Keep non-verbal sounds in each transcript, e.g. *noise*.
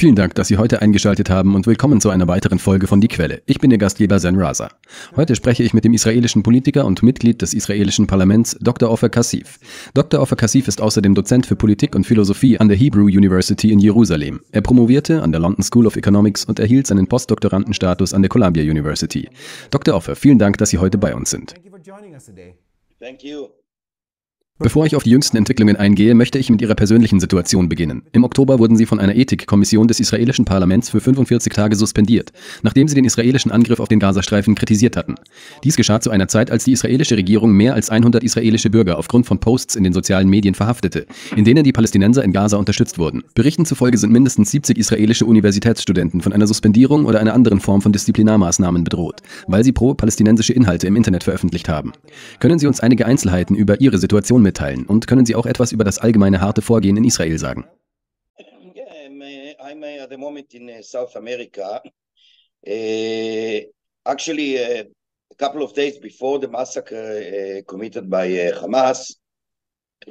Vielen Dank, dass Sie heute eingeschaltet haben und willkommen zu einer weiteren Folge von Die Quelle. Ich bin Ihr Gastgeber Zen Raza. Heute spreche ich mit dem israelischen Politiker und Mitglied des israelischen Parlaments Dr. Ofer Kassif. Dr. Ofer Kassif ist außerdem Dozent für Politik und Philosophie an der Hebrew University in Jerusalem. Er promovierte an der London School of Economics und erhielt seinen Postdoktorandenstatus an der Columbia University. Dr. Offer, vielen Dank, dass Sie heute bei uns sind. Thank you. Bevor ich auf die jüngsten Entwicklungen eingehe, möchte ich mit Ihrer persönlichen Situation beginnen. Im Oktober wurden Sie von einer Ethikkommission des israelischen Parlaments für 45 Tage suspendiert, nachdem Sie den israelischen Angriff auf den Gazastreifen kritisiert hatten. Dies geschah zu einer Zeit, als die israelische Regierung mehr als 100 israelische Bürger aufgrund von Posts in den sozialen Medien verhaftete, in denen die Palästinenser in Gaza unterstützt wurden. Berichten zufolge sind mindestens 70 israelische Universitätsstudenten von einer Suspendierung oder einer anderen Form von Disziplinarmaßnahmen bedroht, weil sie pro-palästinensische Inhalte im Internet veröffentlicht haben. Können Sie uns einige Einzelheiten über Ihre Situation mitteilen und können Sie auch etwas über das allgemeine harte Vorgehen in Israel sagen? I'm, at the moment in uh, South America. Uh, actually, uh, a couple of days before the massacre committed by Hamas,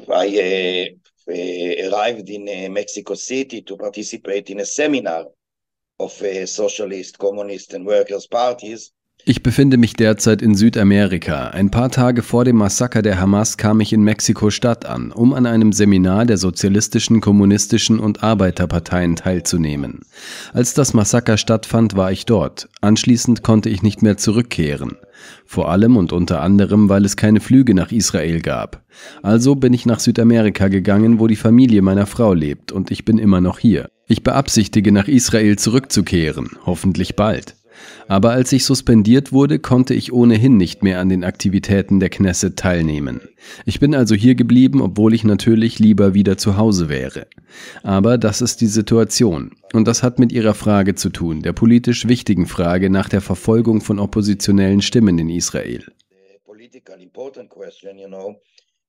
I arrived in Mexico City to participate in a seminar of socialist, communist, and workers' parties. Ich befinde mich derzeit in Südamerika. Ein paar Tage vor dem Massaker der Hamas kam ich in Mexiko-Stadt an, um an einem Seminar der sozialistischen, kommunistischen und Arbeiterparteien teilzunehmen. Als das Massaker stattfand, war ich dort. Anschließend konnte ich nicht mehr zurückkehren. Vor allem und unter anderem, weil es keine Flüge nach Israel gab. Also bin ich nach Südamerika gegangen, wo die Familie meiner Frau lebt, und ich bin immer noch hier. Ich beabsichtige, nach Israel zurückzukehren, hoffentlich bald. Aber als ich suspendiert wurde, konnte ich ohnehin nicht mehr an den Aktivitäten der Knesset teilnehmen. Ich bin also hier geblieben, obwohl ich natürlich lieber wieder zu Hause wäre. Aber das ist die Situation. Und das hat mit Ihrer Frage zu tun, der politisch wichtigen Frage nach der Verfolgung von oppositionellen Stimmen in Israel.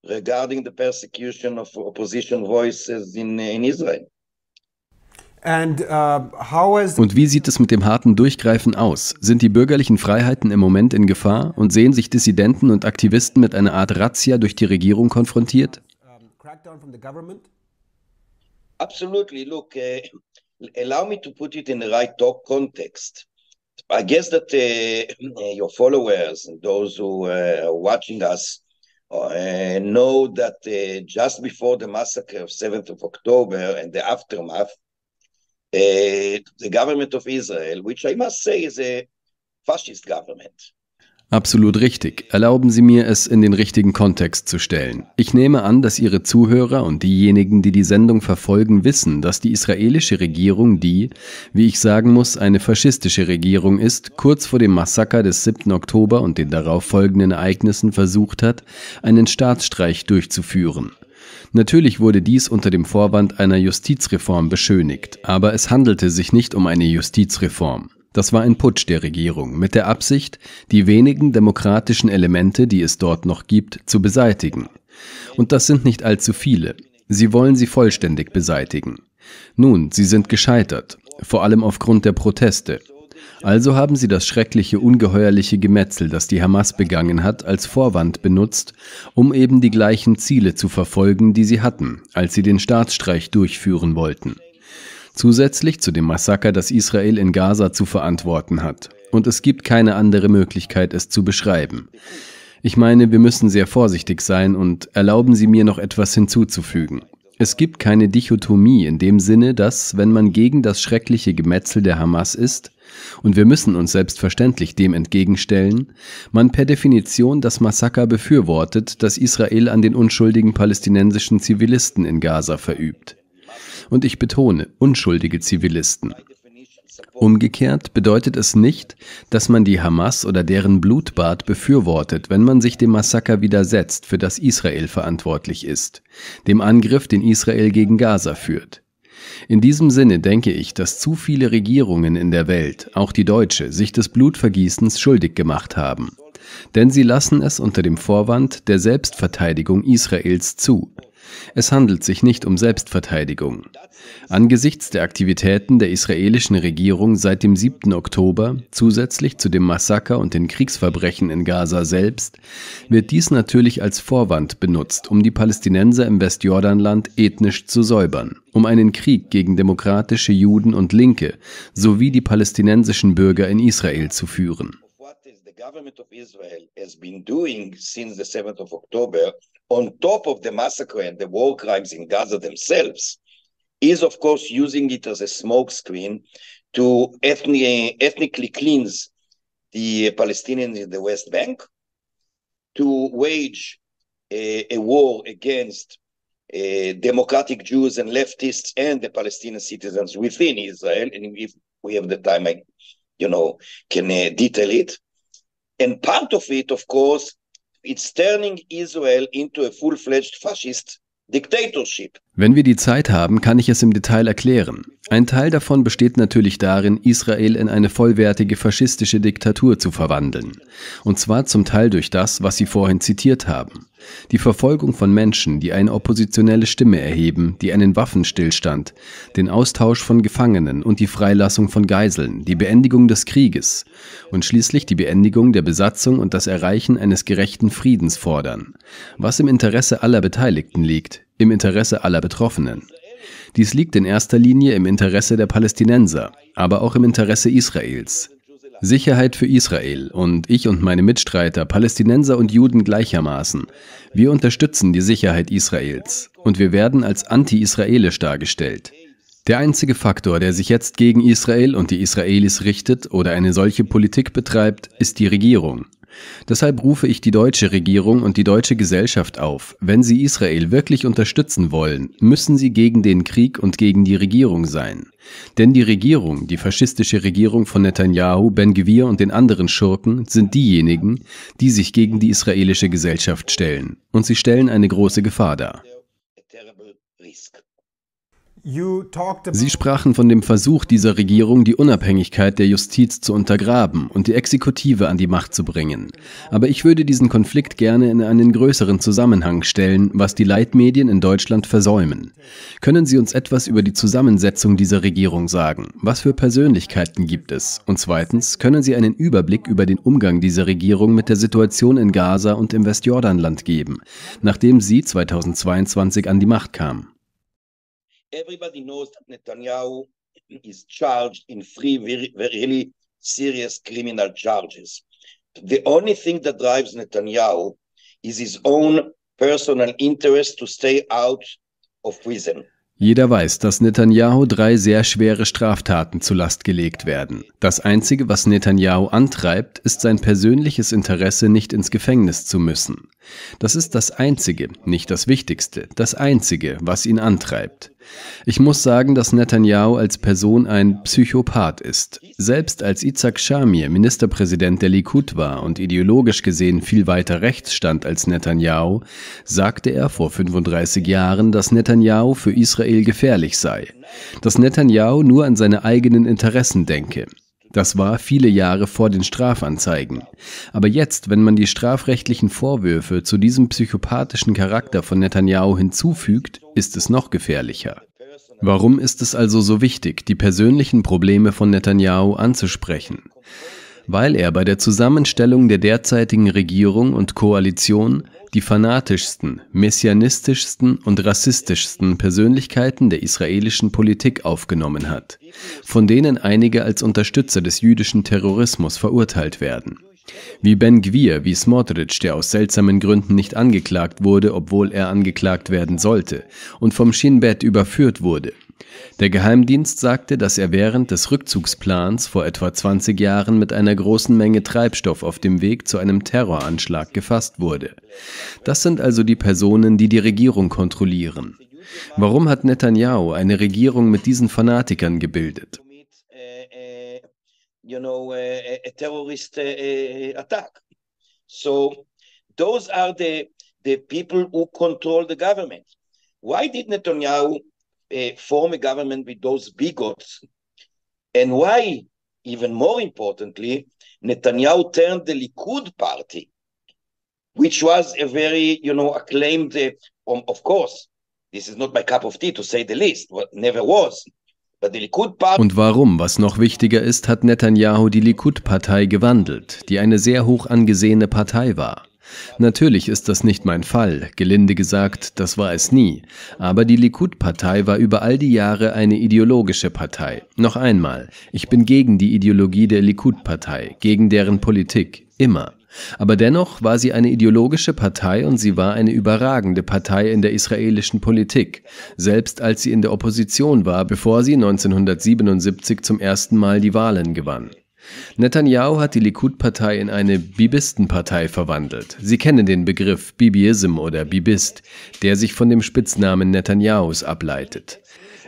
Regarding the persecution of opposition voices in, in Israel. And uh, how has Und wie sieht es mit dem harten Durchgreifen aus? Sind die bürgerlichen Freiheiten im Moment in Gefahr und sehen sich Dissidenten und Aktivisten mit einer Art Razzia durch die Regierung konfrontiert? um, crackdown from the government? Absolutely. Look, uh, allow me to put it in the right talk context. I guess that uh, your followers and those who uh, are watching us uh, know that uh, just before the massacre of 7th of October and the aftermath, uh, the government of Israel, which I must say is a fascist government, Absolut richtig. Erlauben Sie mir, es in den richtigen Kontext zu stellen. Ich nehme an, dass Ihre Zuhörer und diejenigen, die die Sendung verfolgen, wissen, dass die israelische Regierung die, wie ich sagen muss, eine faschistische Regierung ist, kurz vor dem Massaker des 7. Oktober und den darauf folgenden Ereignissen versucht hat, einen Staatsstreich durchzuführen. Natürlich wurde dies unter dem Vorwand einer Justizreform beschönigt, aber es handelte sich nicht um eine Justizreform. Das war ein Putsch der Regierung mit der Absicht, die wenigen demokratischen Elemente, die es dort noch gibt, zu beseitigen. Und das sind nicht allzu viele. Sie wollen sie vollständig beseitigen. Nun, sie sind gescheitert, vor allem aufgrund der Proteste. Also haben sie das schreckliche, ungeheuerliche Gemetzel, das die Hamas begangen hat, als Vorwand benutzt, um eben die gleichen Ziele zu verfolgen, die sie hatten, als sie den Staatsstreich durchführen wollten. Zusätzlich zu dem Massaker, das Israel in Gaza zu verantworten hat. Und es gibt keine andere Möglichkeit, es zu beschreiben. Ich meine, wir müssen sehr vorsichtig sein und erlauben Sie mir noch etwas hinzuzufügen. Es gibt keine Dichotomie in dem Sinne, dass, wenn man gegen das schreckliche Gemetzel der Hamas ist, und wir müssen uns selbstverständlich dem entgegenstellen, man per Definition das Massaker befürwortet, das Israel an den unschuldigen palästinensischen Zivilisten in Gaza verübt. Und ich betone, unschuldige Zivilisten. Umgekehrt bedeutet es nicht, dass man die Hamas oder deren Blutbad befürwortet, wenn man sich dem Massaker widersetzt, für das Israel verantwortlich ist, dem Angriff, den Israel gegen Gaza führt. In diesem Sinne denke ich, dass zu viele Regierungen in der Welt, auch die deutsche, sich des Blutvergießens schuldig gemacht haben. Denn sie lassen es unter dem Vorwand der Selbstverteidigung Israels zu. Es handelt sich nicht um Selbstverteidigung. Angesichts der Aktivitäten der israelischen Regierung seit dem 7. Oktober, zusätzlich zu dem Massaker und den Kriegsverbrechen in Gaza selbst, wird dies natürlich als Vorwand benutzt, um die Palästinenser im Westjordanland ethnisch zu säubern, um einen Krieg gegen demokratische Juden und Linke sowie die palästinensischen Bürger in Israel zu führen. government of Israel has been doing since the 7th of October, on top of the massacre and the war crimes in Gaza themselves, is of course using it as a smokescreen to ethnic, ethnically cleanse the Palestinians in the West Bank, to wage a, a war against uh, democratic Jews and leftists and the Palestinian citizens within Israel. And if we have the time, I, you know, can uh, detail it. And part of it, of course, it's turning Israel into a full-fledged fascist. Wenn wir die Zeit haben, kann ich es im Detail erklären. Ein Teil davon besteht natürlich darin, Israel in eine vollwertige faschistische Diktatur zu verwandeln. Und zwar zum Teil durch das, was Sie vorhin zitiert haben. Die Verfolgung von Menschen, die eine oppositionelle Stimme erheben, die einen Waffenstillstand, den Austausch von Gefangenen und die Freilassung von Geiseln, die Beendigung des Krieges und schließlich die Beendigung der Besatzung und das Erreichen eines gerechten Friedens fordern, was im Interesse aller Beteiligten liegt, im Interesse aller Betroffenen. Dies liegt in erster Linie im Interesse der Palästinenser, aber auch im Interesse Israels. Sicherheit für Israel und ich und meine Mitstreiter, Palästinenser und Juden gleichermaßen. Wir unterstützen die Sicherheit Israels und wir werden als anti-israelisch dargestellt. Der einzige Faktor, der sich jetzt gegen Israel und die Israelis richtet oder eine solche Politik betreibt, ist die Regierung. Deshalb rufe ich die deutsche Regierung und die deutsche Gesellschaft auf, wenn sie Israel wirklich unterstützen wollen, müssen sie gegen den Krieg und gegen die Regierung sein. Denn die Regierung, die faschistische Regierung von Netanyahu, Ben Gvir und den anderen Schurken, sind diejenigen, die sich gegen die israelische Gesellschaft stellen. Und sie stellen eine große Gefahr dar. Sie sprachen von dem Versuch dieser Regierung, die Unabhängigkeit der Justiz zu untergraben und die Exekutive an die Macht zu bringen. Aber ich würde diesen Konflikt gerne in einen größeren Zusammenhang stellen, was die Leitmedien in Deutschland versäumen. Können Sie uns etwas über die Zusammensetzung dieser Regierung sagen? Was für Persönlichkeiten gibt es? Und zweitens, können Sie einen Überblick über den Umgang dieser Regierung mit der Situation in Gaza und im Westjordanland geben, nachdem sie 2022 an die Macht kam? Everybody knows that Netanyahu is charged in three very, very really serious criminal charges. The only thing that drives Netanyahu is his own personal interest to stay out of prison. Jeder weiß, dass Netanyahu drei sehr schwere Straftaten zu Last gelegt werden. Das Einzige, was Netanyahu antreibt, ist sein persönliches Interesse, nicht ins Gefängnis zu müssen. Das ist das Einzige, nicht das Wichtigste, das Einzige, was ihn antreibt. Ich muss sagen, dass Netanyahu als Person ein Psychopath ist. Selbst als Isaac Shamir Ministerpräsident der Likud war und ideologisch gesehen viel weiter rechts stand als Netanyahu, sagte er vor 35 Jahren, dass Netanyahu für Israel gefährlich sei, dass Netanyahu nur an seine eigenen Interessen denke. Das war viele Jahre vor den Strafanzeigen. Aber jetzt, wenn man die strafrechtlichen Vorwürfe zu diesem psychopathischen Charakter von Netanyahu hinzufügt, ist es noch gefährlicher. Warum ist es also so wichtig, die persönlichen Probleme von Netanyahu anzusprechen? Weil er bei der Zusammenstellung der derzeitigen Regierung und Koalition die fanatischsten, messianistischsten und rassistischsten Persönlichkeiten der israelischen Politik aufgenommen hat, von denen einige als Unterstützer des jüdischen Terrorismus verurteilt werden. Wie Ben Gwir, wie Smotrich, der aus seltsamen Gründen nicht angeklagt wurde, obwohl er angeklagt werden sollte, und vom Shin Bet überführt wurde, der Geheimdienst sagte, dass er während des Rückzugsplans vor etwa 20 Jahren mit einer großen Menge Treibstoff auf dem Weg zu einem Terroranschlag gefasst wurde. Das sind also die Personen, die die Regierung kontrollieren. Warum hat Netanyahu eine Regierung mit diesen Fanatikern gebildet? Netanyahu uh, form a government with those bigots. And why, even more importantly, Netanyahu turned the Likud party, which was a very, you know, acclaimed, uh, um, of course, This is not my cup of tea, to say the least. What never was. Und warum, was noch wichtiger ist, hat Netanyahu die Likud-Partei gewandelt, die eine sehr hoch angesehene Partei war. Natürlich ist das nicht mein Fall, gelinde gesagt, das war es nie, aber die Likud-Partei war über all die Jahre eine ideologische Partei. Noch einmal, ich bin gegen die Ideologie der Likud-Partei, gegen deren Politik, immer. Aber dennoch war sie eine ideologische Partei und sie war eine überragende Partei in der israelischen Politik, selbst als sie in der Opposition war, bevor sie 1977 zum ersten Mal die Wahlen gewann. Netanyahu hat die Likud-Partei in eine Bibistenpartei verwandelt. Sie kennen den Begriff Bibiism oder Bibist, der sich von dem Spitznamen Netanyahus ableitet.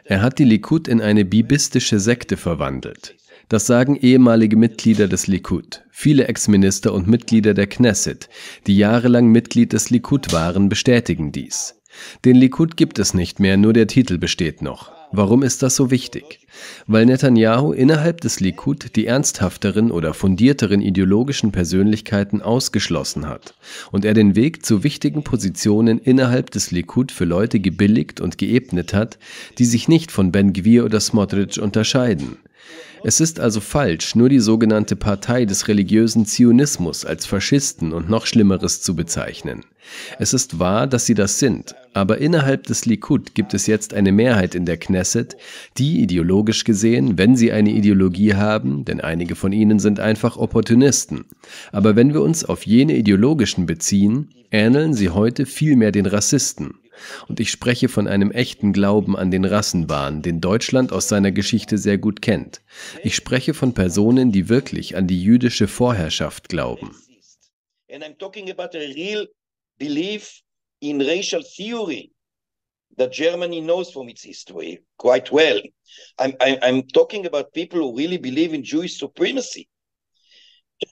Er hat die Likud in eine bibistische Sekte verwandelt. Das sagen ehemalige Mitglieder des Likud. Viele Ex-Minister und Mitglieder der Knesset, die jahrelang Mitglied des Likud waren, bestätigen dies. Den Likud gibt es nicht mehr, nur der Titel besteht noch. Warum ist das so wichtig? Weil Netanyahu innerhalb des Likud die ernsthafteren oder fundierteren ideologischen Persönlichkeiten ausgeschlossen hat und er den Weg zu wichtigen Positionen innerhalb des Likud für Leute gebilligt und geebnet hat, die sich nicht von Ben Gwir oder Smotrich unterscheiden. Es ist also falsch, nur die sogenannte Partei des religiösen Zionismus als Faschisten und noch Schlimmeres zu bezeichnen. Es ist wahr, dass sie das sind, aber innerhalb des Likud gibt es jetzt eine Mehrheit in der Knesset, die ideologisch gesehen, wenn sie eine Ideologie haben, denn einige von ihnen sind einfach Opportunisten, aber wenn wir uns auf jene ideologischen beziehen, ähneln sie heute vielmehr den Rassisten. Und ich spreche von einem echten Glauben an den Rassenwahn, den Deutschland aus seiner Geschichte sehr gut kennt. Ich spreche von Personen, die wirklich an die jüdische Vorherrschaft glauben. And I'm talking about a real belief in racial theory that Germany knows from its history quite well. I'm, I'm, I'm talking about people who really believe in Jewish supremacy.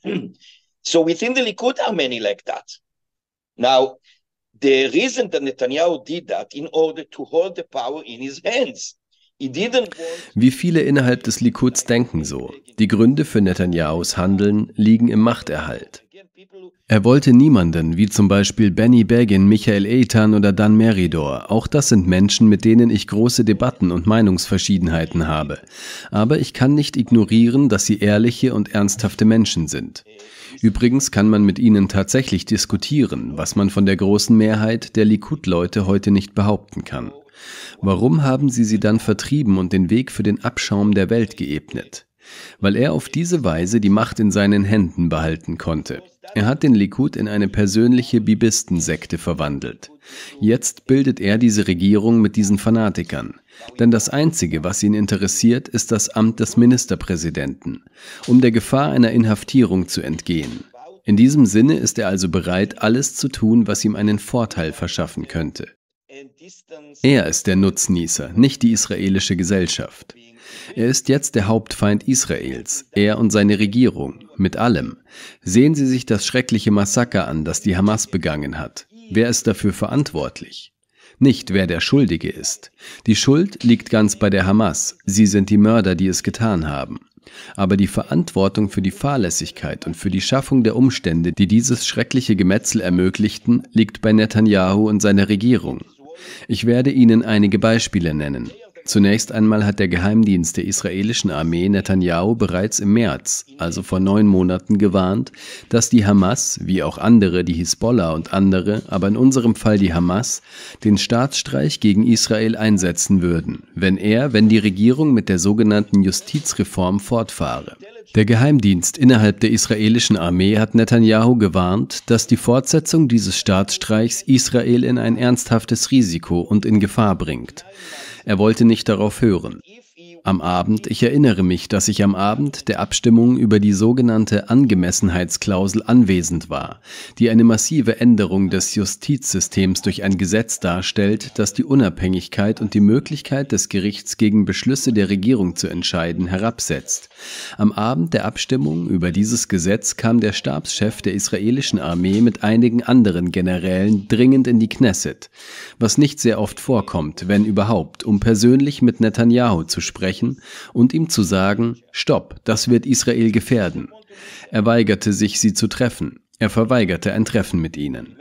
*clears throat* so within the Likud are many like that. Now, the reason that Netanyahu did that in order to hold the power in his hands. Wie viele innerhalb des Likuds denken so. Die Gründe für Netanyahus Handeln liegen im Machterhalt. Er wollte niemanden, wie zum Beispiel Benny Begin, Michael Eitan oder Dan Meridor. Auch das sind Menschen, mit denen ich große Debatten und Meinungsverschiedenheiten habe. Aber ich kann nicht ignorieren, dass sie ehrliche und ernsthafte Menschen sind. Übrigens kann man mit ihnen tatsächlich diskutieren, was man von der großen Mehrheit der Likud-Leute heute nicht behaupten kann. Warum haben sie sie dann vertrieben und den Weg für den Abschaum der Welt geebnet? Weil er auf diese Weise die Macht in seinen Händen behalten konnte. Er hat den Likud in eine persönliche Bibistensekte verwandelt. Jetzt bildet er diese Regierung mit diesen Fanatikern. Denn das Einzige, was ihn interessiert, ist das Amt des Ministerpräsidenten, um der Gefahr einer Inhaftierung zu entgehen. In diesem Sinne ist er also bereit, alles zu tun, was ihm einen Vorteil verschaffen könnte. Er ist der Nutznießer, nicht die israelische Gesellschaft. Er ist jetzt der Hauptfeind Israels, er und seine Regierung, mit allem. Sehen Sie sich das schreckliche Massaker an, das die Hamas begangen hat. Wer ist dafür verantwortlich? Nicht wer der Schuldige ist. Die Schuld liegt ganz bei der Hamas. Sie sind die Mörder, die es getan haben. Aber die Verantwortung für die Fahrlässigkeit und für die Schaffung der Umstände, die dieses schreckliche Gemetzel ermöglichten, liegt bei Netanyahu und seiner Regierung. Ich werde Ihnen einige Beispiele nennen. Zunächst einmal hat der Geheimdienst der israelischen Armee Netanyahu bereits im März, also vor neun Monaten, gewarnt, dass die Hamas, wie auch andere, die Hisbollah und andere, aber in unserem Fall die Hamas, den Staatsstreich gegen Israel einsetzen würden, wenn er, wenn die Regierung mit der sogenannten Justizreform fortfahre. Der Geheimdienst innerhalb der israelischen Armee hat Netanyahu gewarnt, dass die Fortsetzung dieses Staatsstreichs Israel in ein ernsthaftes Risiko und in Gefahr bringt. Er wollte nicht darauf hören. Am Abend, ich erinnere mich, dass ich am Abend der Abstimmung über die sogenannte Angemessenheitsklausel anwesend war, die eine massive Änderung des Justizsystems durch ein Gesetz darstellt, das die Unabhängigkeit und die Möglichkeit des Gerichts gegen Beschlüsse der Regierung zu entscheiden herabsetzt. Am Abend der Abstimmung über dieses Gesetz kam der Stabschef der israelischen Armee mit einigen anderen Generälen dringend in die Knesset, was nicht sehr oft vorkommt, wenn überhaupt, um persönlich mit Netanyahu zu sprechen sprechen und ihm zu sagen, Stopp, das wird Israel gefährden. Er weigerte sich, sie zu treffen. Er verweigerte ein Treffen mit ihnen.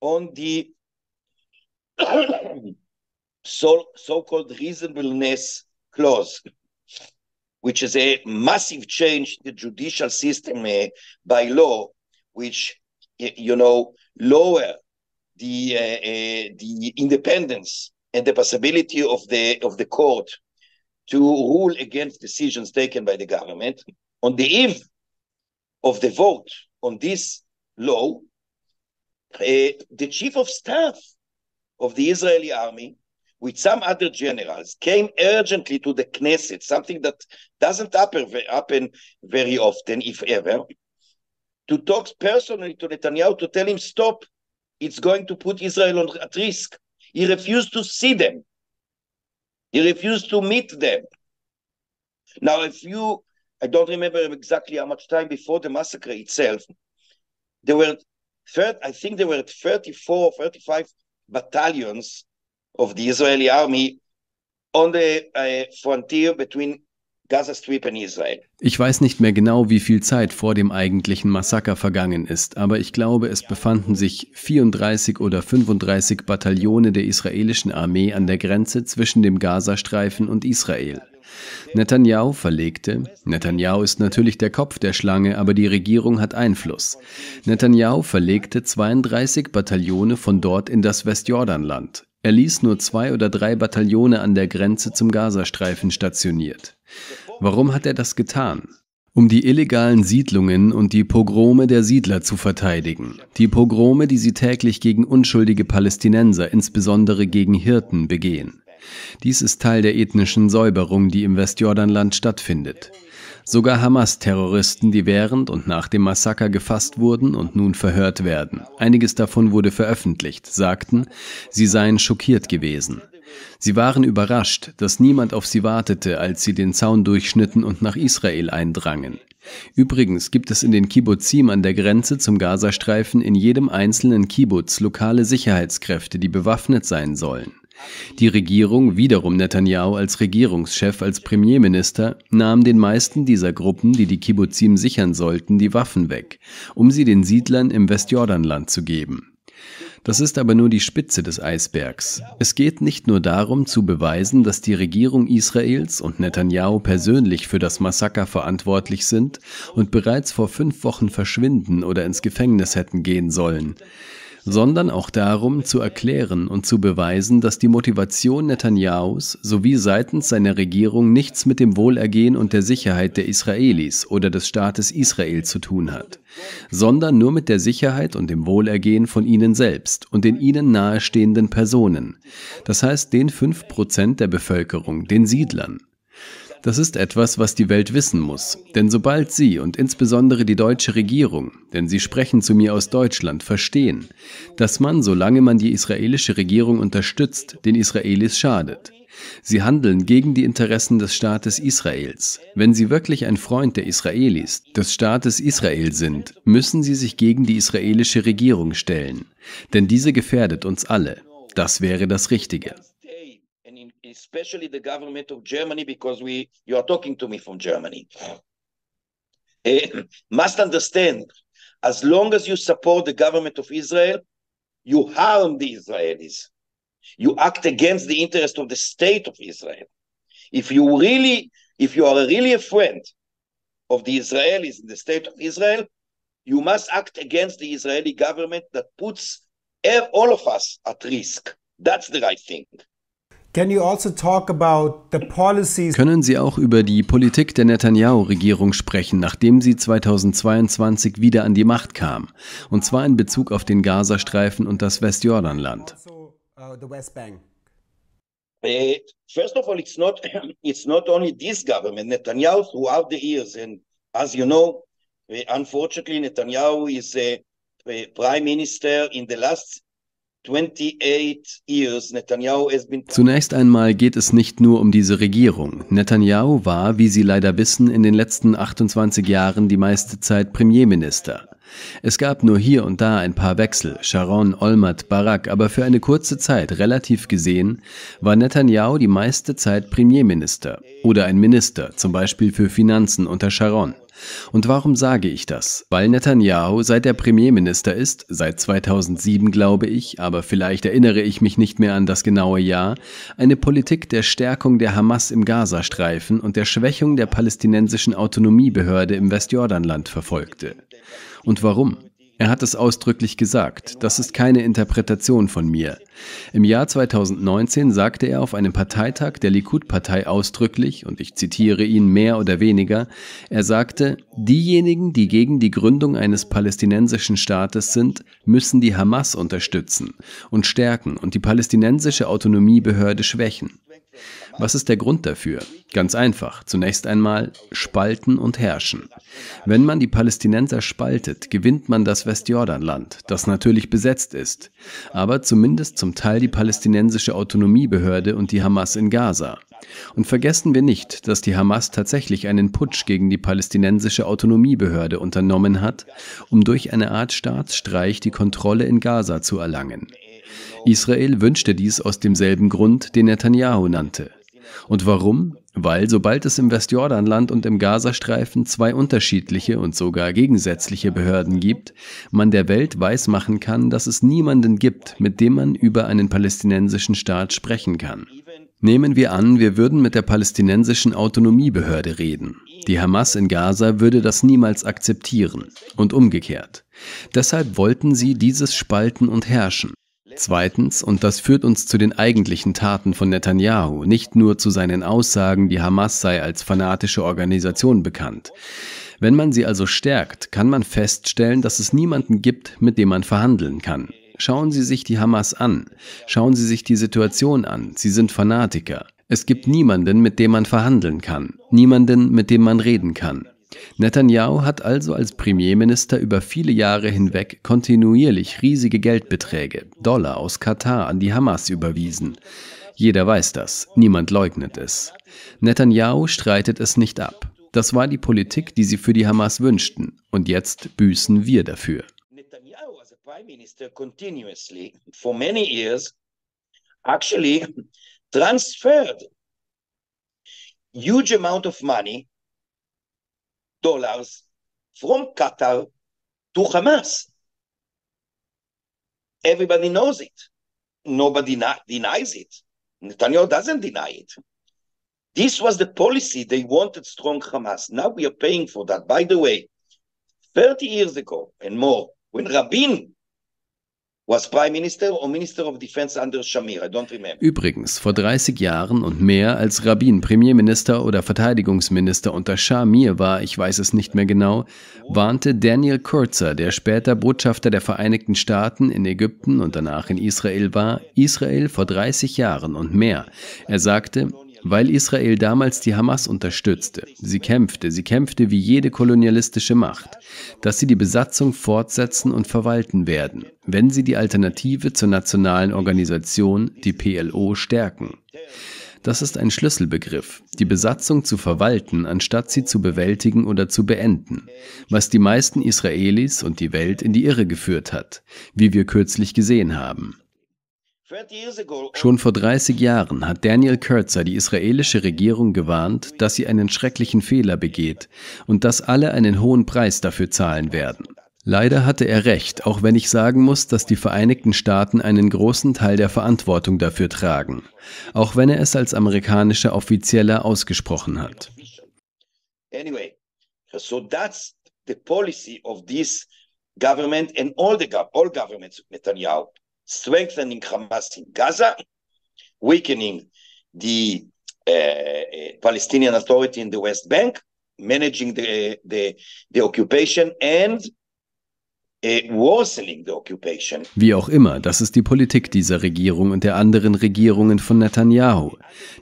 on the *coughs* so, so-called reasonableness clause, which is a massive change in the judicial system uh, by law, which you know lower the uh, uh, the independence and the possibility of the of the court to rule against decisions taken by the government on the eve of the vote on this law uh, the chief of staff of the israeli army with some other generals came urgently to the knesset something that doesn't happen, very often if ever to talk personally to netanyahu to tell him stop. It's going to put israel on, at risk he refused to see them he refused to meet them. Now, if you, I don't remember exactly how much time before the massacre itself, there were, I think there were 34, 35 battalions of the Israeli army on the uh, frontier between Ich weiß nicht mehr genau, wie viel Zeit vor dem eigentlichen Massaker vergangen ist, aber ich glaube, es befanden sich 34 oder 35 Bataillone der israelischen Armee an der Grenze zwischen dem Gazastreifen und Israel. Netanyahu verlegte, Netanyahu ist natürlich der Kopf der Schlange, aber die Regierung hat Einfluss. Netanyahu verlegte 32 Bataillone von dort in das Westjordanland. Er ließ nur zwei oder drei Bataillone an der Grenze zum Gazastreifen stationiert. Warum hat er das getan? Um die illegalen Siedlungen und die Pogrome der Siedler zu verteidigen. Die Pogrome, die sie täglich gegen unschuldige Palästinenser, insbesondere gegen Hirten, begehen. Dies ist Teil der ethnischen Säuberung, die im Westjordanland stattfindet. Sogar Hamas-Terroristen, die während und nach dem Massaker gefasst wurden und nun verhört werden, einiges davon wurde veröffentlicht, sagten, sie seien schockiert gewesen. Sie waren überrascht, dass niemand auf sie wartete, als sie den Zaun durchschnitten und nach Israel eindrangen. Übrigens gibt es in den Kibbuzim an der Grenze zum Gazastreifen in jedem einzelnen Kibbutz lokale Sicherheitskräfte, die bewaffnet sein sollen. Die Regierung, wiederum Netanyahu als Regierungschef, als Premierminister, nahm den meisten dieser Gruppen, die die Kibbuzim sichern sollten, die Waffen weg, um sie den Siedlern im Westjordanland zu geben. Das ist aber nur die Spitze des Eisbergs. Es geht nicht nur darum zu beweisen, dass die Regierung Israels und Netanyahu persönlich für das Massaker verantwortlich sind und bereits vor fünf Wochen verschwinden oder ins Gefängnis hätten gehen sollen sondern auch darum zu erklären und zu beweisen, dass die Motivation Netanyahus sowie seitens seiner Regierung nichts mit dem Wohlergehen und der Sicherheit der Israelis oder des Staates Israel zu tun hat, sondern nur mit der Sicherheit und dem Wohlergehen von ihnen selbst und den ihnen nahestehenden Personen, das heißt den fünf Prozent der Bevölkerung, den Siedlern. Das ist etwas, was die Welt wissen muss. Denn sobald Sie und insbesondere die deutsche Regierung, denn Sie sprechen zu mir aus Deutschland, verstehen, dass man, solange man die israelische Regierung unterstützt, den Israelis schadet. Sie handeln gegen die Interessen des Staates Israels. Wenn Sie wirklich ein Freund der Israelis, des Staates Israel sind, müssen Sie sich gegen die israelische Regierung stellen. Denn diese gefährdet uns alle. Das wäre das Richtige. Especially the government of Germany, because we you are talking to me from Germany. Uh, *clears throat* must understand, as long as you support the government of Israel, you harm the Israelis. You act against the interest of the state of Israel. If you really, if you are really a friend of the Israelis in the state of Israel, you must act against the Israeli government that puts all of us at risk. That's the right thing. Also Können Sie auch über die Politik der Netanyahu-Regierung sprechen, nachdem sie 2022 wieder an die Macht kam, und zwar in Bezug auf den Gazastreifen und das Westjordanland? Also, uh, uh, first of all, it's not *clears throat* it's not only this government. Netanyahu throughout the years, and as you know, uh, unfortunately, Netanyahu is a, a prime minister in the last Zunächst einmal geht es nicht nur um diese Regierung. Netanyahu war, wie Sie leider wissen, in den letzten 28 Jahren die meiste Zeit Premierminister. Es gab nur hier und da ein paar Wechsel, Sharon, Olmert, Barak, aber für eine kurze Zeit, relativ gesehen, war Netanyahu die meiste Zeit Premierminister oder ein Minister, zum Beispiel für Finanzen unter Sharon. Und warum sage ich das? Weil Netanyahu, seit er Premierminister ist, seit 2007 glaube ich, aber vielleicht erinnere ich mich nicht mehr an das genaue Jahr, eine Politik der Stärkung der Hamas im Gazastreifen und der Schwächung der palästinensischen Autonomiebehörde im Westjordanland verfolgte. Und warum? Er hat es ausdrücklich gesagt. Das ist keine Interpretation von mir. Im Jahr 2019 sagte er auf einem Parteitag der Likud-Partei ausdrücklich, und ich zitiere ihn mehr oder weniger, er sagte, diejenigen, die gegen die Gründung eines palästinensischen Staates sind, müssen die Hamas unterstützen und stärken und die palästinensische Autonomiebehörde schwächen. Was ist der Grund dafür? Ganz einfach. Zunächst einmal spalten und herrschen. Wenn man die Palästinenser spaltet, gewinnt man das Westjordanland, das natürlich besetzt ist, aber zumindest zum Teil die palästinensische Autonomiebehörde und die Hamas in Gaza. Und vergessen wir nicht, dass die Hamas tatsächlich einen Putsch gegen die palästinensische Autonomiebehörde unternommen hat, um durch eine Art Staatsstreich die Kontrolle in Gaza zu erlangen. Israel wünschte dies aus demselben Grund, den Netanyahu nannte. Und warum? Weil sobald es im Westjordanland und im Gazastreifen zwei unterschiedliche und sogar gegensätzliche Behörden gibt, man der Welt weismachen kann, dass es niemanden gibt, mit dem man über einen palästinensischen Staat sprechen kann. Nehmen wir an, wir würden mit der palästinensischen Autonomiebehörde reden. Die Hamas in Gaza würde das niemals akzeptieren und umgekehrt. Deshalb wollten sie dieses Spalten und Herrschen. Zweitens, und das führt uns zu den eigentlichen Taten von Netanyahu, nicht nur zu seinen Aussagen, die Hamas sei als fanatische Organisation bekannt. Wenn man sie also stärkt, kann man feststellen, dass es niemanden gibt, mit dem man verhandeln kann. Schauen Sie sich die Hamas an. Schauen Sie sich die Situation an. Sie sind Fanatiker. Es gibt niemanden, mit dem man verhandeln kann. Niemanden, mit dem man reden kann. Netanyahu hat also als Premierminister über viele Jahre hinweg kontinuierlich riesige Geldbeträge, Dollar aus Katar, an die Hamas überwiesen. Jeder weiß das, niemand leugnet es. Netanyahu streitet es nicht ab. Das war die Politik, die sie für die Hamas wünschten. Und jetzt büßen wir dafür. Netanyahu as a prime minister continuously for many years actually transferred huge amount of money dollars from Qatar to Hamas. Everybody knows it. Nobody denies it. Netanyahu doesn't deny it. This was the policy. They wanted strong Hamas. Now we are paying for that. By the way, 30 years ago and more, when Rabin Übrigens, vor 30 Jahren und mehr, als Rabin Premierminister oder Verteidigungsminister unter Shamir war, ich weiß es nicht mehr genau, warnte Daniel Kurzer, der später Botschafter der Vereinigten Staaten in Ägypten und danach in Israel war, Israel vor 30 Jahren und mehr. Er sagte, weil Israel damals die Hamas unterstützte. Sie kämpfte, sie kämpfte wie jede kolonialistische Macht, dass sie die Besatzung fortsetzen und verwalten werden, wenn sie die Alternative zur nationalen Organisation, die PLO, stärken. Das ist ein Schlüsselbegriff, die Besatzung zu verwalten, anstatt sie zu bewältigen oder zu beenden, was die meisten Israelis und die Welt in die Irre geführt hat, wie wir kürzlich gesehen haben. Schon vor 30 Jahren hat Daniel Kurzer die israelische Regierung gewarnt, dass sie einen schrecklichen Fehler begeht und dass alle einen hohen Preis dafür zahlen werden. Leider hatte er recht, auch wenn ich sagen muss, dass die Vereinigten Staaten einen großen Teil der Verantwortung dafür tragen, auch wenn er es als amerikanischer Offizieller ausgesprochen hat. Anyway, so that's the policy of this government and all the all governments Netanyahu strengthening Hamas in Gaza, weakening the uh, Palestinian Authority in the West Bank, managing the, the, the occupation and Wie auch immer, das ist die Politik dieser Regierung und der anderen Regierungen von Netanyahu.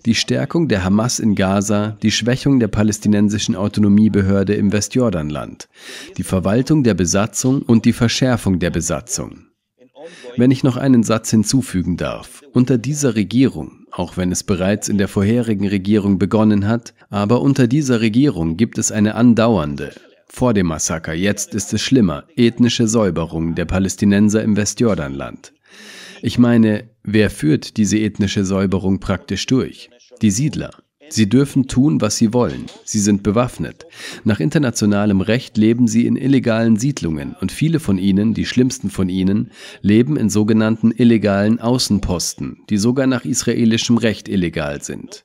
Die Stärkung der Hamas in Gaza, die Schwächung der palästinensischen Autonomiebehörde im Westjordanland, die Verwaltung der Besatzung und die Verschärfung der Besatzung. Wenn ich noch einen Satz hinzufügen darf, unter dieser Regierung, auch wenn es bereits in der vorherigen Regierung begonnen hat, aber unter dieser Regierung gibt es eine andauernde, vor dem Massaker, jetzt ist es schlimmer, ethnische Säuberung der Palästinenser im Westjordanland. Ich meine, wer führt diese ethnische Säuberung praktisch durch? Die Siedler. Sie dürfen tun, was sie wollen. Sie sind bewaffnet. Nach internationalem Recht leben sie in illegalen Siedlungen und viele von ihnen, die schlimmsten von ihnen, leben in sogenannten illegalen Außenposten, die sogar nach israelischem Recht illegal sind.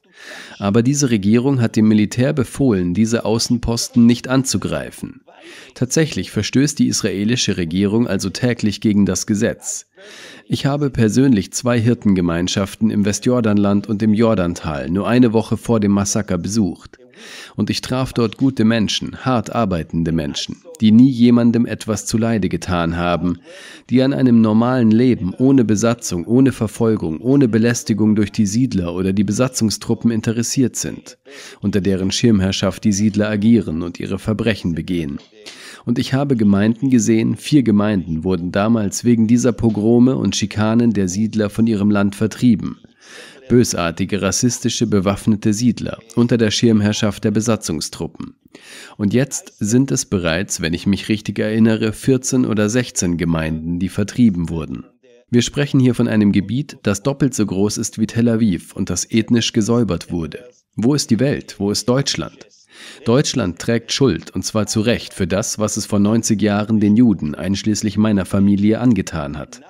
Aber diese Regierung hat dem Militär befohlen, diese Außenposten nicht anzugreifen. Tatsächlich verstößt die israelische Regierung also täglich gegen das Gesetz. Ich habe persönlich zwei Hirtengemeinschaften im Westjordanland und im Jordantal nur eine Woche vor dem Massaker besucht. Und ich traf dort gute Menschen, hart arbeitende Menschen, die nie jemandem etwas zuleide getan haben, die an einem normalen Leben ohne Besatzung, ohne Verfolgung, ohne Belästigung durch die Siedler oder die Besatzungstruppen interessiert sind, unter deren Schirmherrschaft die Siedler agieren und ihre Verbrechen begehen. Und ich habe Gemeinden gesehen, vier Gemeinden wurden damals wegen dieser Pogrome und Schikanen der Siedler von ihrem Land vertrieben. Bösartige, rassistische, bewaffnete Siedler unter der Schirmherrschaft der Besatzungstruppen. Und jetzt sind es bereits, wenn ich mich richtig erinnere, 14 oder 16 Gemeinden, die vertrieben wurden. Wir sprechen hier von einem Gebiet, das doppelt so groß ist wie Tel Aviv und das ethnisch gesäubert wurde. Wo ist die Welt? Wo ist Deutschland? Deutschland trägt Schuld, und zwar zu Recht, für das, was es vor 90 Jahren den Juden, einschließlich meiner Familie, angetan hat.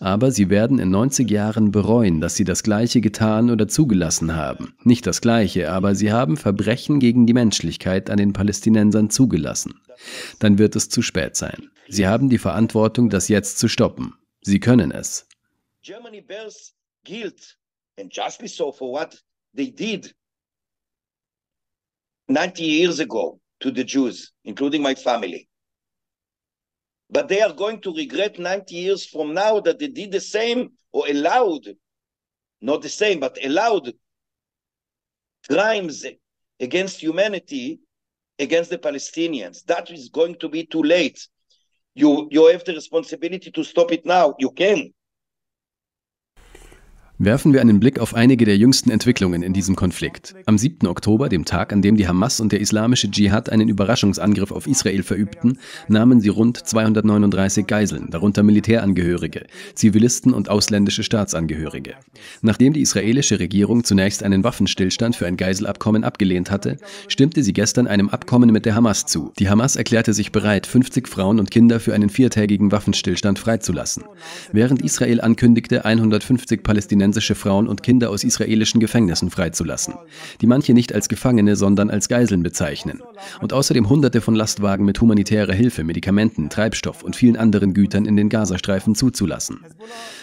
Aber sie werden in 90 Jahren bereuen, dass sie das Gleiche getan oder zugelassen haben. Nicht das Gleiche, aber sie haben Verbrechen gegen die Menschlichkeit an den Palästinensern zugelassen. Dann wird es zu spät sein. Sie haben die Verantwortung, das jetzt zu stoppen. Sie können es. Germany bears guilt and justly so for what they did 90 years ago to the Jews, including my family. But they are going to regret 90 years from now that they did the same or allowed, not the same, but allowed crimes against humanity against the Palestinians. That is going to be too late. You, you have the responsibility to stop it now. You can. Werfen wir einen Blick auf einige der jüngsten Entwicklungen in diesem Konflikt. Am 7. Oktober, dem Tag, an dem die Hamas und der islamische Dschihad einen Überraschungsangriff auf Israel verübten, nahmen sie rund 239 Geiseln, darunter Militärangehörige, Zivilisten und ausländische Staatsangehörige. Nachdem die israelische Regierung zunächst einen Waffenstillstand für ein Geiselabkommen abgelehnt hatte, stimmte sie gestern einem Abkommen mit der Hamas zu. Die Hamas erklärte sich bereit, 50 Frauen und Kinder für einen viertägigen Waffenstillstand freizulassen. Während Israel ankündigte, 150 Palästinenser palästinensische Frauen und Kinder aus israelischen Gefängnissen freizulassen, die manche nicht als Gefangene, sondern als Geiseln bezeichnen. Und außerdem hunderte von Lastwagen mit humanitärer Hilfe, Medikamenten, Treibstoff und vielen anderen Gütern in den Gazastreifen zuzulassen.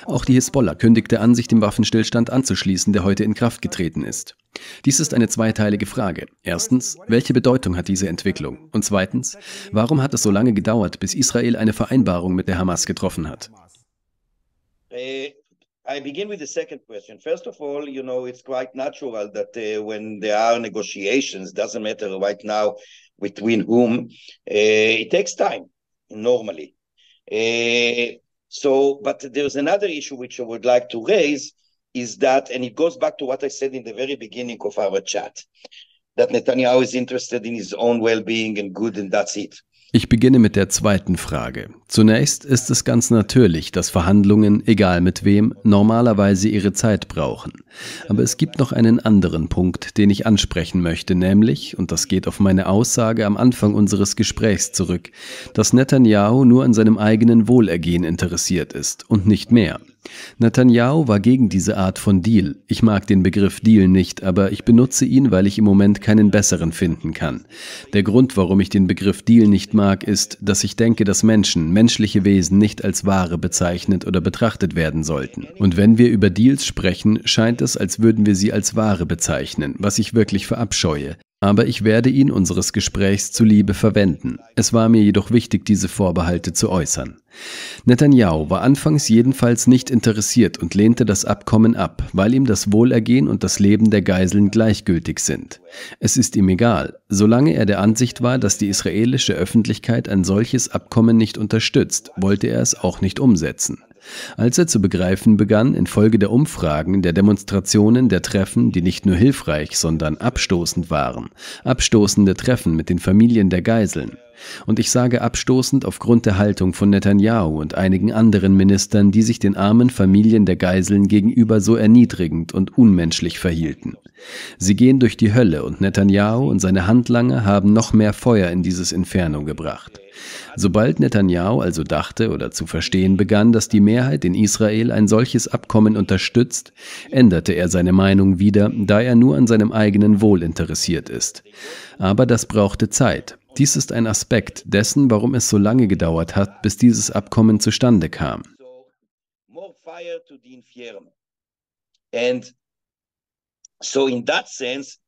Auch die Hisbollah kündigte an, sich dem Waffenstillstand anzuschließen, der heute in Kraft getreten ist. Dies ist eine zweiteilige Frage. Erstens, welche Bedeutung hat diese Entwicklung? Und zweitens, warum hat es so lange gedauert, bis Israel eine Vereinbarung mit der Hamas getroffen hat? I begin with the second question. First of all, you know, it's quite natural that uh, when there are negotiations, doesn't matter right now between whom, uh, it takes time normally. Uh, so, but there's another issue which I would like to raise is that, and it goes back to what I said in the very beginning of our chat, that Netanyahu is interested in his own well-being and good, and that's it. Ich beginne mit der zweiten Frage. Zunächst ist es ganz natürlich, dass Verhandlungen, egal mit wem, normalerweise ihre Zeit brauchen. Aber es gibt noch einen anderen Punkt, den ich ansprechen möchte, nämlich, und das geht auf meine Aussage am Anfang unseres Gesprächs zurück, dass Netanyahu nur an seinem eigenen Wohlergehen interessiert ist und nicht mehr. Netanyahu war gegen diese Art von Deal. Ich mag den Begriff Deal nicht, aber ich benutze ihn, weil ich im Moment keinen besseren finden kann. Der Grund, warum ich den Begriff Deal nicht mag, ist, dass ich denke, dass Menschen, menschliche Wesen nicht als Ware bezeichnet oder betrachtet werden sollten. Und wenn wir über Deals sprechen, scheint es, als würden wir sie als Ware bezeichnen, was ich wirklich verabscheue aber ich werde ihn unseres Gesprächs zuliebe verwenden. Es war mir jedoch wichtig, diese Vorbehalte zu äußern. Netanyahu war anfangs jedenfalls nicht interessiert und lehnte das Abkommen ab, weil ihm das Wohlergehen und das Leben der Geiseln gleichgültig sind. Es ist ihm egal, solange er der Ansicht war, dass die israelische Öffentlichkeit ein solches Abkommen nicht unterstützt, wollte er es auch nicht umsetzen. Als er zu begreifen begann, infolge der Umfragen, der Demonstrationen, der Treffen, die nicht nur hilfreich, sondern abstoßend waren, abstoßende Treffen mit den Familien der Geiseln, Und ich sage abstoßend aufgrund der Haltung von Netanyahu und einigen anderen Ministern, die sich den armen Familien der Geiseln gegenüber so erniedrigend und unmenschlich verhielten. Sie gehen durch die Hölle und Netanyahu und seine Handlanger haben noch mehr Feuer in dieses Inferno gebracht. Sobald Netanyahu also dachte oder zu verstehen begann, dass die Mehrheit in Israel ein solches Abkommen unterstützt, änderte er seine Meinung wieder, da er nur an seinem eigenen Wohl interessiert ist. Aber das brauchte Zeit. Dies ist ein Aspekt dessen, warum es so lange gedauert hat, bis dieses Abkommen zustande kam. And so in that sense,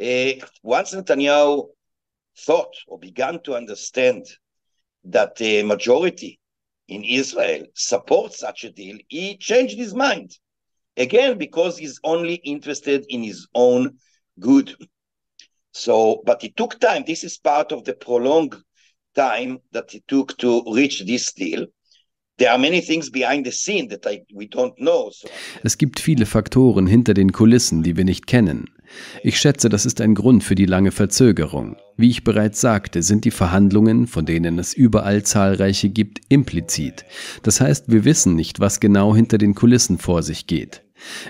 uh, once Netanyahu thought or began to understand that the majority in Israel supports such a deal, he changed his mind. Again, because he's only interested in his own good. So, but it took time. This is part of the prolonged time that it took to reach this deal. There are many things behind the scene that we don't know. So. Es gibt viele Faktoren hinter den Kulissen, die wir nicht kennen. Ich schätze, das ist ein Grund für die lange Verzögerung. Wie ich bereits sagte, sind die Verhandlungen, von denen es überall zahlreiche gibt, implizit. Das heißt, wir wissen nicht, was genau hinter den Kulissen vor sich geht.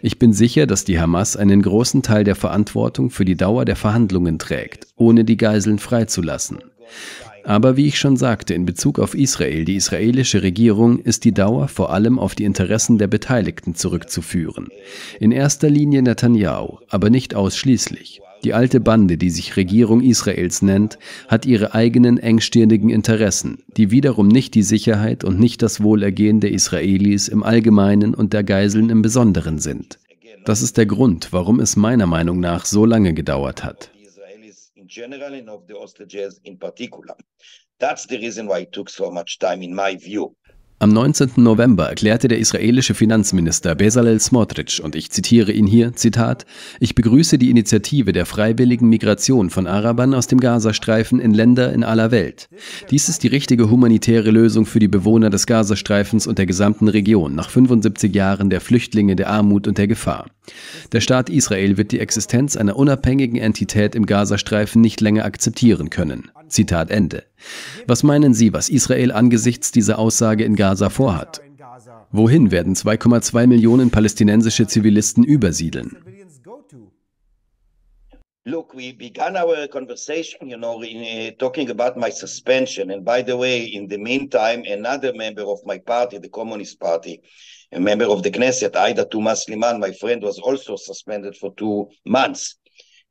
Ich bin sicher, dass die Hamas einen großen Teil der Verantwortung für die Dauer der Verhandlungen trägt, ohne die Geiseln freizulassen. Aber wie ich schon sagte, in Bezug auf Israel, die israelische Regierung, ist die Dauer vor allem auf die Interessen der Beteiligten zurückzuführen. In erster Linie Netanyahu, aber nicht ausschließlich. Die alte Bande, die sich Regierung Israels nennt, hat ihre eigenen engstirnigen Interessen, die wiederum nicht die Sicherheit und nicht das Wohlergehen der Israelis im Allgemeinen und der Geiseln im Besonderen sind. Das ist der Grund, warum es meiner Meinung nach so lange gedauert hat general and of the hostages in particular. That's the reason why it took so much time, in my view. Am 19. November erklärte der israelische Finanzminister Bezalel Smotrich, und ich zitiere ihn hier, Zitat, ich begrüße die Initiative der freiwilligen Migration von Arabern aus dem Gazastreifen in Länder in aller Welt. Dies ist die richtige humanitäre Lösung für die Bewohner des Gazastreifens und der gesamten Region nach 75 Jahren der Flüchtlinge, der Armut und der Gefahr. Der Staat Israel wird die Existenz einer unabhängigen Entität im Gazastreifen nicht länger akzeptieren können. Zitat Ende. Was meinen Sie, was Israel angesichts dieser Aussage in Gaza vorhat? Wohin werden 2,2 Millionen palästinensische Zivilisten übersiedeln? Look, we began our conversation, you uh, suspension. And by the way, in the meantime, another member of my party, the Communist a member of the Knesset, Aida Tuma Sliman, my friend, was also suspended for two months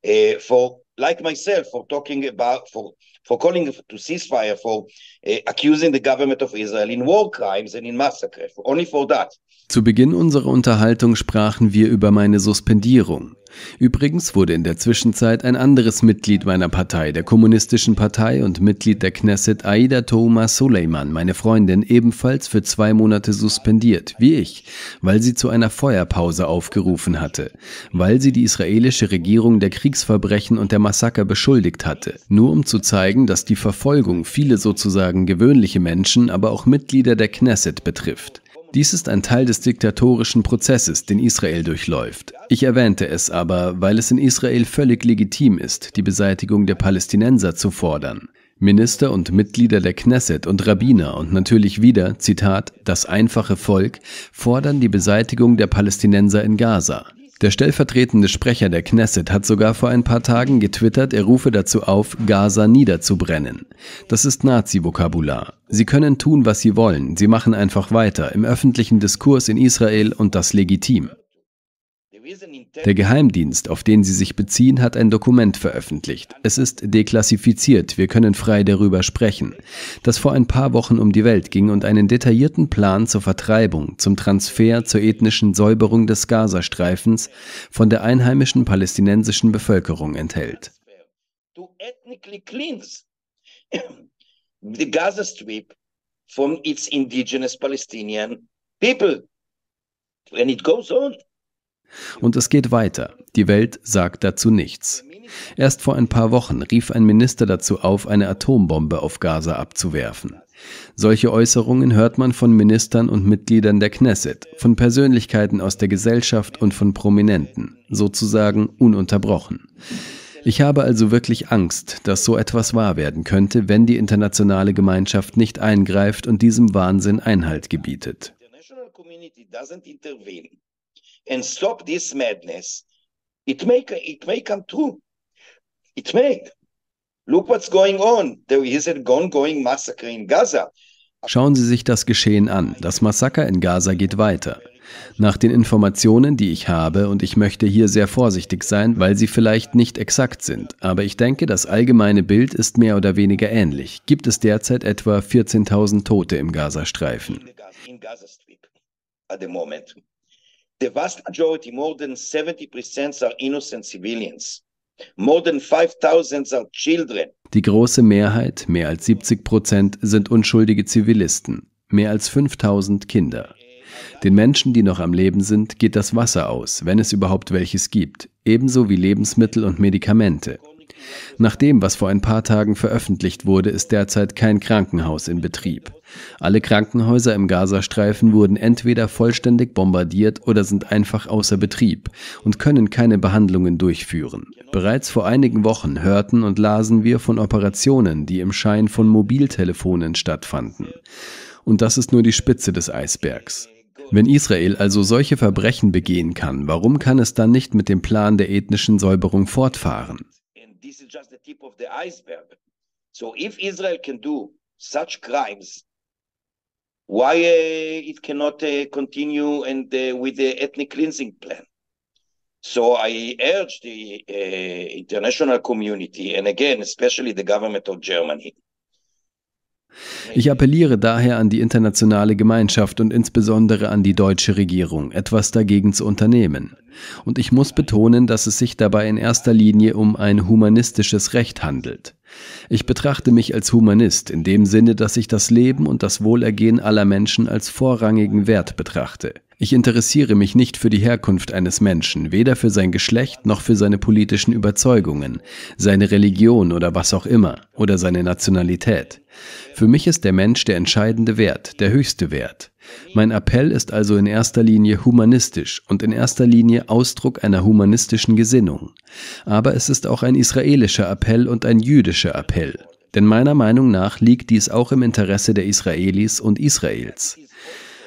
uh, for, like myself, for talking about, for for calling to ceasefire, for uh, accusing the government of Israel in war crimes and in massacre, only for that. Zu Beginn unserer Unterhaltung sprachen wir über meine Suspendierung. Übrigens wurde in der Zwischenzeit ein anderes Mitglied meiner Partei, der Kommunistischen Partei und Mitglied der Knesset Aida Touma Suleiman, meine Freundin, ebenfalls für zwei Monate suspendiert, wie ich, weil sie zu einer Feuerpause aufgerufen hatte, weil sie die israelische Regierung der Kriegsverbrechen und der Massaker beschuldigt hatte, nur um zu zeigen, dass die Verfolgung viele sozusagen gewöhnliche Menschen, aber auch Mitglieder der Knesset betrifft. Dies ist ein Teil des diktatorischen Prozesses, den Israel durchläuft. Ich erwähnte es aber, weil es in Israel völlig legitim ist, die Beseitigung der Palästinenser zu fordern. Minister und Mitglieder der Knesset und Rabbiner und natürlich wieder, Zitat, das einfache Volk fordern die Beseitigung der Palästinenser in Gaza. Der stellvertretende Sprecher der Knesset hat sogar vor ein paar Tagen getwittert, er rufe dazu auf, Gaza niederzubrennen. Das ist Nazi-Vokabular. Sie können tun, was sie wollen, sie machen einfach weiter im öffentlichen Diskurs in Israel und das legitim. Der Geheimdienst, auf den Sie sich beziehen, hat ein Dokument veröffentlicht. Es ist deklassifiziert, wir können frei darüber sprechen, das vor ein paar Wochen um die Welt ging und einen detaillierten Plan zur Vertreibung, zum Transfer, zur ethnischen Säuberung des Gazastreifens von der einheimischen palästinensischen Bevölkerung enthält. the Gaza Strip from its indigenous Palestinian people. And it goes on. Und es geht weiter. Die Welt sagt dazu nichts. Erst vor ein paar Wochen rief ein Minister dazu auf, eine Atombombe auf Gaza abzuwerfen. Solche Äußerungen hört man von Ministern und Mitgliedern der Knesset, von Persönlichkeiten aus der Gesellschaft und von Prominenten, sozusagen ununterbrochen. Ich habe also wirklich Angst, dass so etwas wahr werden könnte, wenn die internationale Gemeinschaft nicht eingreift und diesem Wahnsinn Einhalt gebietet. And stop this madness. It may, it may come true. It may. Look what's going on. There is an ongoing massacre in Gaza. Schauen Sie sich das Geschehen an. Das Massaker in Gaza geht weiter. Nach den Informationen, die ich habe, und ich möchte hier sehr vorsichtig sein, weil sie vielleicht nicht exakt sind, aber ich denke, das allgemeine Bild ist mehr oder weniger ähnlich, gibt es derzeit etwa 14.000 Tote im Gazastreifen. The vast majority, more than 70%, are innocent civilians. More than 5,000 are children. Die große Mehrheit, mehr als 70 Prozent, sind unschuldige Zivilisten, mehr als 5000 Kinder. Den Menschen, die noch am Leben sind, geht das Wasser aus, wenn es überhaupt welches gibt, ebenso wie Lebensmittel und Medikamente. Nach dem, was vor ein paar Tagen veröffentlicht wurde, ist derzeit kein Krankenhaus in Betrieb. Alle Krankenhäuser im Gazastreifen wurden entweder vollständig bombardiert oder sind einfach außer Betrieb und können keine Behandlungen durchführen. Bereits vor einigen Wochen hörten und lasen wir von Operationen, die im Schein von Mobiltelefonen stattfanden. Und das ist nur die Spitze des Eisbergs. Wenn Israel also solche Verbrechen begehen kann, warum kann es dann nicht mit dem Plan der ethnischen Säuberung fortfahren? This is just the tip of the iceberg. So if Israel can do such crimes, why uh, it cannot uh, continue and uh, with the ethnic cleansing plan? So I urge the uh, international community, and again, especially the government of Germany, Ich appelliere daher an die internationale Gemeinschaft und insbesondere an die deutsche Regierung, etwas dagegen zu unternehmen. Und ich muss betonen, dass es sich dabei in erster Linie um ein humanistisches Recht handelt. Ich betrachte mich als Humanist in dem Sinne, dass ich das Leben und das Wohlergehen aller Menschen als vorrangigen Wert betrachte. Ich interessiere mich nicht für die Herkunft eines Menschen, weder für sein Geschlecht noch für seine politischen Überzeugungen, seine Religion oder was auch immer, oder seine Nationalität. Für mich ist der Mensch der entscheidende Wert, der höchste Wert. Mein Appell ist also in erster Linie humanistisch und in erster Linie Ausdruck einer humanistischen Gesinnung. Aber es ist auch ein israelischer Appell und ein jüdischer Appell. Denn meiner Meinung nach liegt dies auch im Interesse der Israelis und Israels.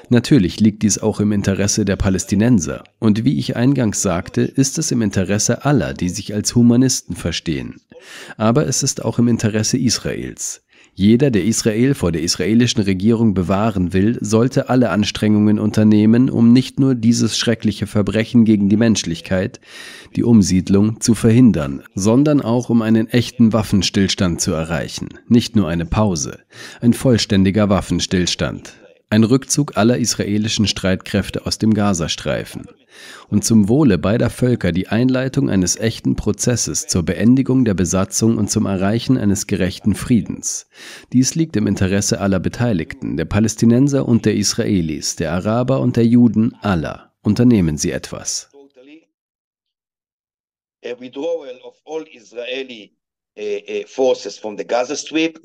Natürlich liegt dies auch im Interesse der Palästinenser. Und wie ich eingangs sagte, ist es im Interesse aller, die sich als Humanisten verstehen. Aber es ist auch im Interesse Israels. Jeder, der Israel vor der israelischen Regierung bewahren will, sollte alle Anstrengungen unternehmen, um nicht nur dieses schreckliche Verbrechen gegen die Menschlichkeit, die Umsiedlung, zu verhindern, sondern auch um einen echten Waffenstillstand zu erreichen, nicht nur eine Pause, ein vollständiger Waffenstillstand, ein Rückzug aller israelischen Streitkräfte aus dem Gazastreifen und zum Wohle beider Völker die Einleitung eines echten Prozesses zur Beendigung der Besatzung und zum Erreichen eines gerechten Friedens. Dies liegt im Interesse aller Beteiligten, der Palästinenser und der Israelis, der Araber und der Juden, aller. Unternehmen Sie etwas. A withdrawal of all Israeli uh, uh, forces from the Gaza Strip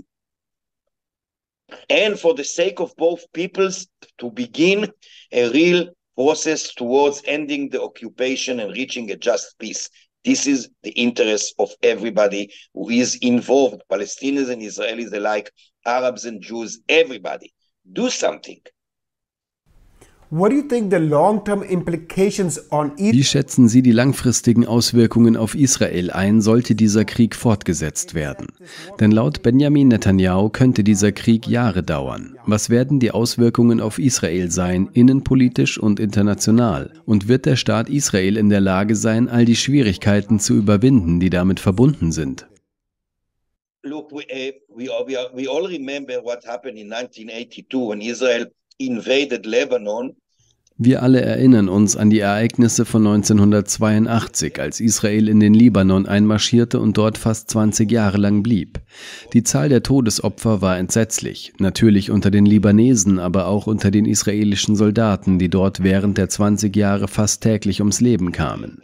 and for the sake of both peoples to begin a real process towards ending the occupation and reaching a just peace. This is the interest of everybody who is involved, Palestinians and Israelis alike, Arabs and Jews, everybody. Do something. Wie schätzen Sie die langfristigen Auswirkungen auf Israel ein, sollte dieser Krieg fortgesetzt werden? Denn laut Benjamin Netanyahu könnte dieser Krieg Jahre dauern. Was werden die Auswirkungen auf Israel sein, innenpolitisch und international? Und wird der Staat Israel in der Lage sein, all die Schwierigkeiten zu überwinden, die damit verbunden sind? Look, we, uh, we, we, we all remember what happened in 1982 when Israel. Wir alle erinnern uns an die Ereignisse von 1982, als Israel in den Libanon einmarschierte und dort fast 20 Jahre lang blieb. Die Zahl der Todesopfer war entsetzlich, natürlich unter den Libanesen, aber auch unter den israelischen Soldaten, die dort während der 20 Jahre fast täglich ums Leben kamen.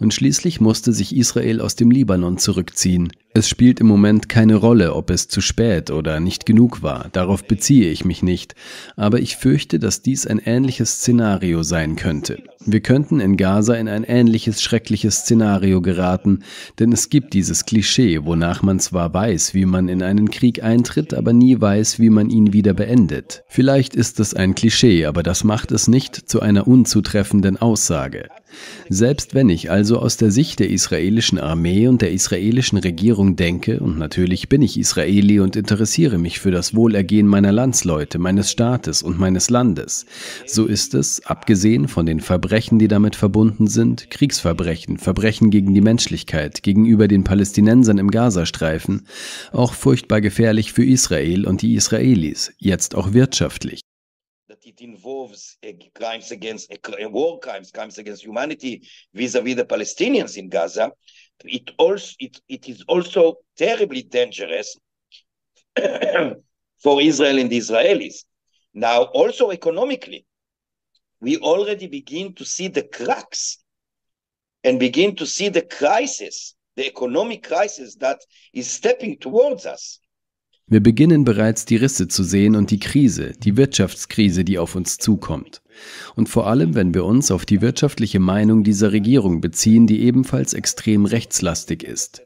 Und schließlich musste sich Israel aus dem Libanon zurückziehen. Es spielt im Moment keine Rolle, ob es zu spät oder nicht genug war, darauf beziehe ich mich nicht, aber ich fürchte, dass dies ein ähnliches Szenario sein könnte. Wir könnten in Gaza in ein ähnliches schreckliches Szenario geraten, denn es gibt dieses Klischee, wonach man zwar weiß, wie man in einen Krieg eintritt, aber nie weiß, wie man ihn wieder beendet. Vielleicht ist es ein Klischee, aber das macht es nicht zu einer unzutreffenden Aussage. Selbst wenn ich also aus der Sicht der israelischen Armee und der israelischen Regierung denke, und natürlich bin ich Israeli und interessiere mich für das Wohlergehen meiner Landsleute, meines Staates und meines Landes, so ist es, abgesehen von den Verbrechen, die damit verbunden sind, Kriegsverbrechen, Verbrechen gegen die Menschlichkeit gegenüber den Palästinensern im Gazastreifen, auch furchtbar gefährlich für Israel und die Israelis, jetzt auch wirtschaftlich. it involves crimes against war crimes, for Israel and the Israelis. Now, also economically, we already begin to see the cracks and begin to see the crisis, the economic crisis that is stepping towards us. Wir beginnen bereits die Risse zu sehen und die Krise, die Wirtschaftskrise, die auf uns zukommt. Und vor allem, wenn wir uns auf die wirtschaftliche Meinung dieser Regierung beziehen, die ebenfalls extrem rechtslastig ist.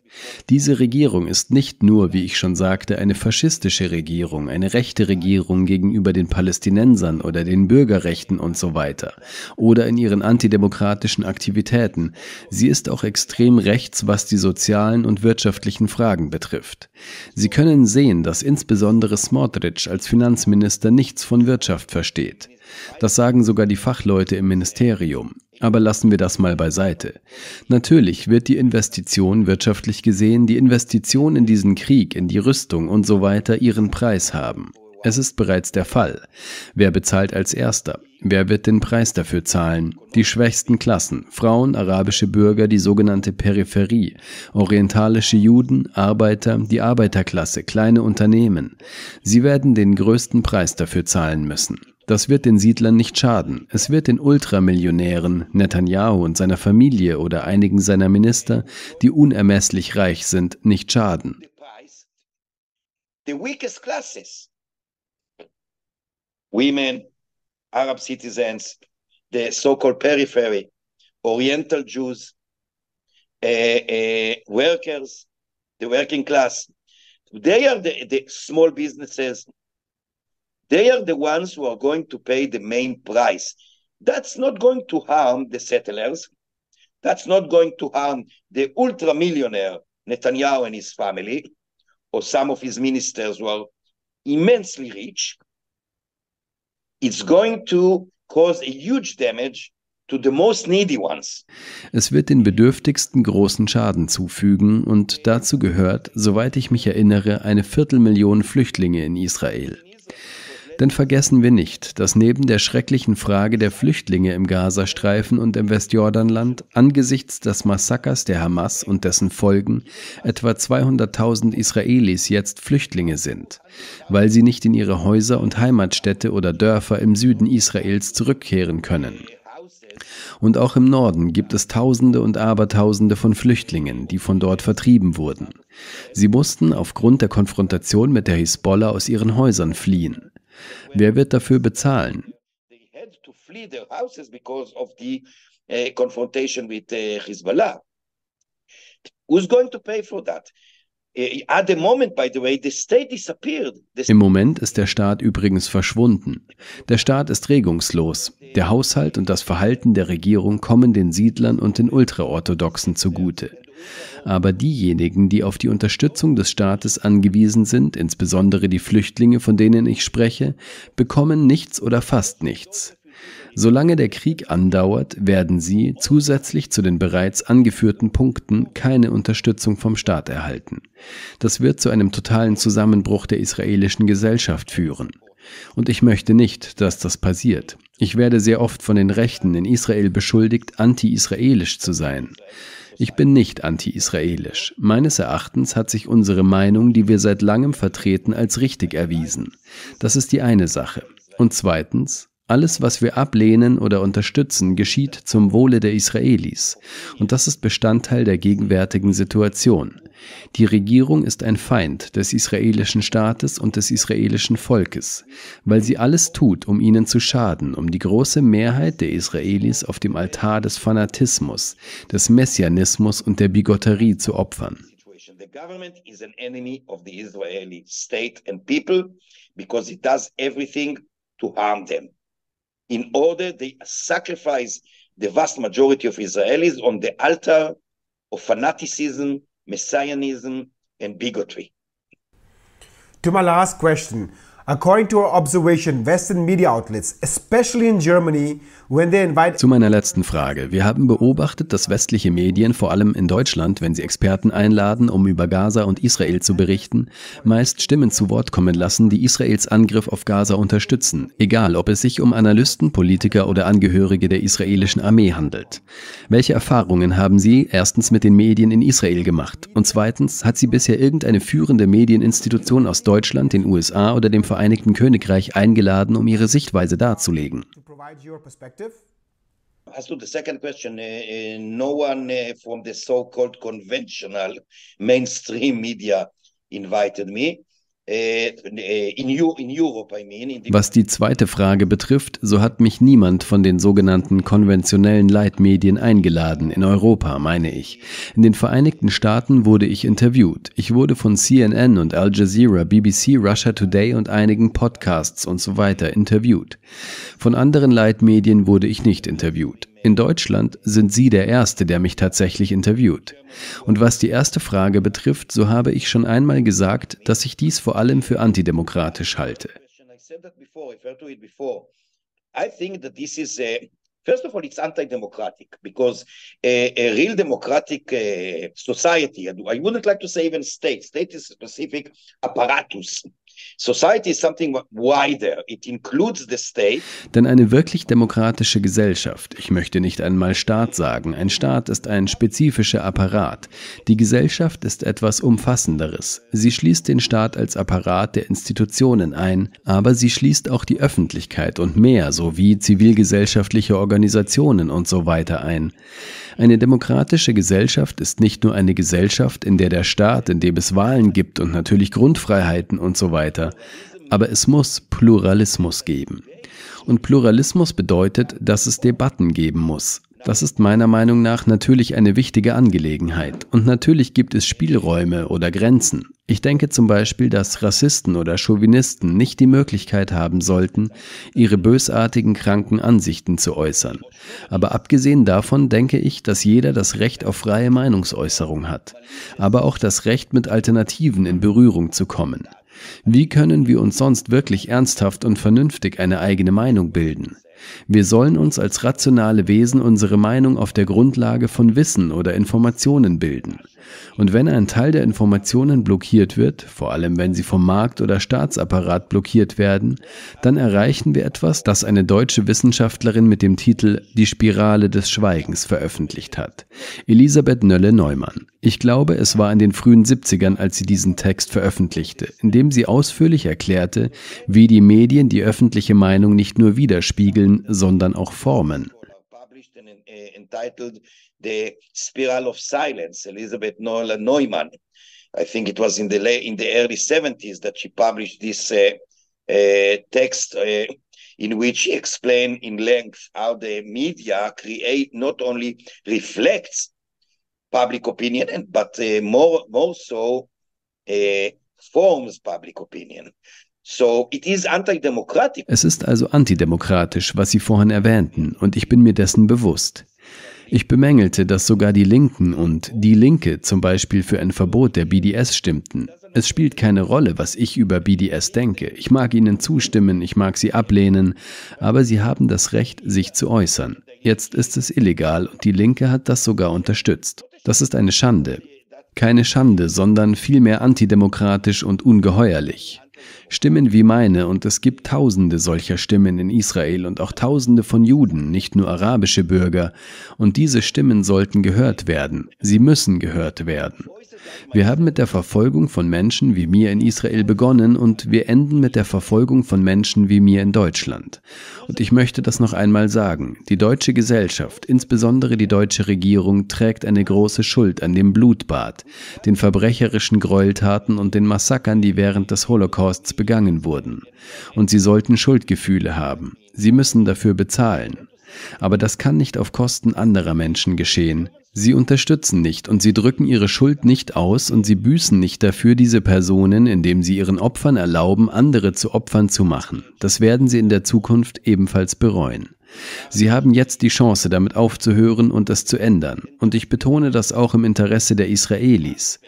Diese Regierung ist nicht nur, wie ich schon sagte, eine faschistische Regierung, eine rechte Regierung gegenüber den Palästinensern oder den Bürgerrechten und so weiter oder in ihren antidemokratischen Aktivitäten. Sie ist auch extrem rechts, was die sozialen und wirtschaftlichen Fragen betrifft. Sie können sehen, dass insbesondere Smotrich als Finanzminister nichts von Wirtschaft versteht. Das sagen sogar die Fachleute im Ministerium. Aber lassen wir das mal beiseite. Natürlich wird die Investition wirtschaftlich gesehen, die Investition in diesen Krieg, in die Rüstung und so weiter ihren Preis haben. Es ist bereits der Fall. Wer bezahlt als Erster? Wer wird den Preis dafür zahlen? Die schwächsten Klassen, Frauen, arabische Bürger, die sogenannte Peripherie, orientalische Juden, Arbeiter, die Arbeiterklasse, kleine Unternehmen. Sie werden den größten Preis dafür zahlen müssen. Das wird den Siedlern nicht schaden. Es wird den Ultramillionären, Netanyahu und seiner Familie oder einigen seiner Minister, die unermesslich reich sind, nicht schaden. Women, Arab citizens, the so-called periphery, Oriental Jews, uh, uh, workers, the working class, they are the, the small businesses, They are the ones who are going to pay the main price. That's not going to harm the settlers. That's not going to harm the ultra millionaire Netanyahu and his family, or some of his ministers who are immensely rich. It's going to cause a huge damage to the most needy ones. Es wird den Bedürftigsten großen Schaden zufügen und dazu gehört, soweit ich mich erinnere, eine Viertelmillion Flüchtlinge in Israel. Denn vergessen wir nicht, dass neben der schrecklichen Frage der Flüchtlinge im Gazastreifen und im Westjordanland angesichts des Massakers der Hamas und dessen Folgen etwa 200.000 Israelis jetzt Flüchtlinge sind, weil sie nicht in ihre Häuser und Heimatstädte oder Dörfer im Süden Israels zurückkehren können. Und auch im Norden gibt es Tausende und Abertausende von Flüchtlingen, die von dort vertrieben wurden. Sie mussten aufgrund der Konfrontation mit der Hisbollah aus ihren Häusern fliehen. Wer wird dafür bezahlen? That? Im Moment ist der Staat übrigens verschwunden. Der Staat ist regungslos. Der Haushalt und das Verhalten der Regierung kommen den Siedlern und den Ultraorthodoxen zugute. Aber diejenigen, die auf die Unterstützung des Staates angewiesen sind, insbesondere die Flüchtlinge, von denen ich spreche, bekommen nichts oder fast nichts. Solange der Krieg andauert, werden sie zusätzlich zu den bereits angeführten Punkten keine Unterstützung vom Staat erhalten. Das wird zu einem totalen Zusammenbruch der israelischen Gesellschaft führen. Und ich möchte nicht, dass das passiert. Ich werde sehr oft von den Rechten in Israel beschuldigt, anti-israelisch zu sein. Ich bin nicht anti-israelisch. Meines Erachtens hat sich unsere Meinung, die wir seit langem vertreten, als richtig erwiesen. Das ist die eine Sache. Und zweitens, alles, was wir ablehnen oder unterstützen, geschieht zum Wohle der Israelis. Und das ist Bestandteil der gegenwärtigen Situation. Die Regierung ist ein Feind des israelischen Staates und des israelischen Volkes, weil sie alles tut, um ihnen zu schaden, um die große Mehrheit der Israelis auf dem Altar des Fanatismus, des Messianismus und der Bigotterie zu opfern. The government is an enemy of the Israeli state and people because it does everything to harm them. In order they sacrifice the vast majority of Israelis on the altar of fanaticism, messianism, and bigotry. To my last question, According to our observation, Western media outlets, especially in Germany, Zu meiner letzten Frage. Wir haben beobachtet, dass westliche Medien, vor allem in Deutschland, wenn sie Experten einladen, um über Gaza und Israel zu berichten, meist Stimmen zu Wort kommen lassen, die Israels Angriff auf Gaza unterstützen, egal ob es sich um Analysten, Politiker oder Angehörige der israelischen Armee handelt. Welche Erfahrungen haben Sie erstens mit den Medien in Israel gemacht und zweitens, hat Sie bisher irgendeine führende Medieninstitution aus Deutschland, den USA oder dem Vereinigten Königreich eingeladen, um ihre Sichtweise darzulegen. As to the second question, uh, uh, no one uh, from the so-called conventional mainstream media invited me. Äh, Was die zweite Frage betrifft, so hat mich niemand von den sogenannten konventionellen Leitmedien eingeladen, in Europa meine ich. In den Vereinigten Staaten wurde ich interviewt. Ich wurde von CNN und Al Jazeera, BBC, Russia Today und einigen Podcasts und so weiter interviewt. Von anderen Leitmedien wurde ich nicht interviewt. In Deutschland sind Sie der Erste, der mich tatsächlich interviewt. Und was die erste Frage betrifft, so habe ich schon einmal gesagt, dass ich dies vor allem für antidemokratisch halte. I think that this is a, first of all, it's anti-democratic because a, a real democratic uh, society, I wouldn't like to say even state, state is a specific apparatus Society is something wider. It includes the state. Denn eine wirklich demokratische Gesellschaft, ich möchte nicht einmal Staat sagen, ein Staat ist ein spezifischer Apparat. Die Gesellschaft ist etwas Umfassenderes. Sie schließt den Staat als Apparat der Institutionen ein, aber sie schließt auch die Öffentlichkeit und mehr sowie zivilgesellschaftliche Organisationen und so weiter ein. Eine demokratische Gesellschaft ist nicht nur eine Gesellschaft, in der der Staat, in dem es Wahlen gibt und natürlich Grundfreiheiten und so weiter, aber es muss Pluralismus geben. Und Pluralismus bedeutet, dass es Debatten geben muss. Das ist meiner Meinung nach natürlich eine wichtige Angelegenheit. Und natürlich gibt es Spielräume oder Grenzen. Ich denke zum Beispiel, dass Rassisten oder Chauvinisten nicht die Möglichkeit haben sollten, ihre bösartigen, kranken Ansichten zu äußern. Aber abgesehen davon denke ich, dass jeder das Recht auf freie Meinungsäußerung hat, aber auch das Recht, mit Alternativen in Berührung zu kommen. Wie können wir uns sonst wirklich ernsthaft und vernünftig eine eigene Meinung bilden? Wir sollen uns als rationale Wesen unsere Meinung auf der Grundlage von Wissen oder Informationen bilden. Und wenn ein Teil der Informationen blockiert wird, vor allem wenn sie vom Markt oder Staatsapparat blockiert werden, dann erreichen wir etwas, das eine deutsche Wissenschaftlerin mit dem Titel Die Spirale des Schweigens veröffentlicht hat. Elisabeth Nölle-Neumann. Ich glaube, es war in den frühen 70ern, als sie diesen Text veröffentlichte, in dem sie ausführlich erklärte, wie die Medien die öffentliche Meinung nicht nur widerspiegeln, sondern auch formen. The spiral of silence, Elizabeth Nolan Neumann. I think it was in the in the early 70s that she published this uh, uh, text uh, in which she explained in length how the media create not only reflects public opinion, but uh, more more so uh, forms public opinion. So it is anti-democratic. Es ist also antidemokratisch, was Sie vorhin erwähnten, und ich bin mir dessen bewusst. Ich bemängelte, dass sogar die Linken und die Linke zum Beispiel für ein Verbot der BDS stimmten. Es spielt keine Rolle, was ich über BDS denke. Ich mag ihnen zustimmen, ich mag sie ablehnen, aber sie haben das Recht, sich zu äußern. Jetzt ist es illegal und die Linke hat das sogar unterstützt. Das ist eine Schande. Keine Schande, sondern vielmehr antidemokratisch und ungeheuerlich. Stimmen wie meine, und es gibt tausende solcher Stimmen in Israel und auch tausende von Juden, nicht nur arabische Bürger, und diese Stimmen sollten gehört werden. Sie müssen gehört werden. Wir haben mit der Verfolgung von Menschen wie mir in Israel begonnen und wir enden mit der Verfolgung von Menschen wie mir in Deutschland. Und ich möchte das noch einmal sagen. Die deutsche Gesellschaft, insbesondere die deutsche Regierung, trägt eine große Schuld an dem Blutbad, den verbrecherischen Gräueltaten und den Massakern, die während des Holocausts begangen wurden. Und sie sollten Schuldgefühle haben. Sie müssen dafür bezahlen. Aber das kann nicht auf Kosten anderer Menschen geschehen. Sie unterstützen nicht und sie drücken ihre Schuld nicht aus und sie büßen nicht dafür diese Personen, indem sie ihren Opfern erlauben, andere zu Opfern zu machen. Das werden sie in der Zukunft ebenfalls bereuen. Sie haben jetzt die Chance, damit aufzuhören und es zu ändern. Und ich betone das auch im Interesse der Israelis.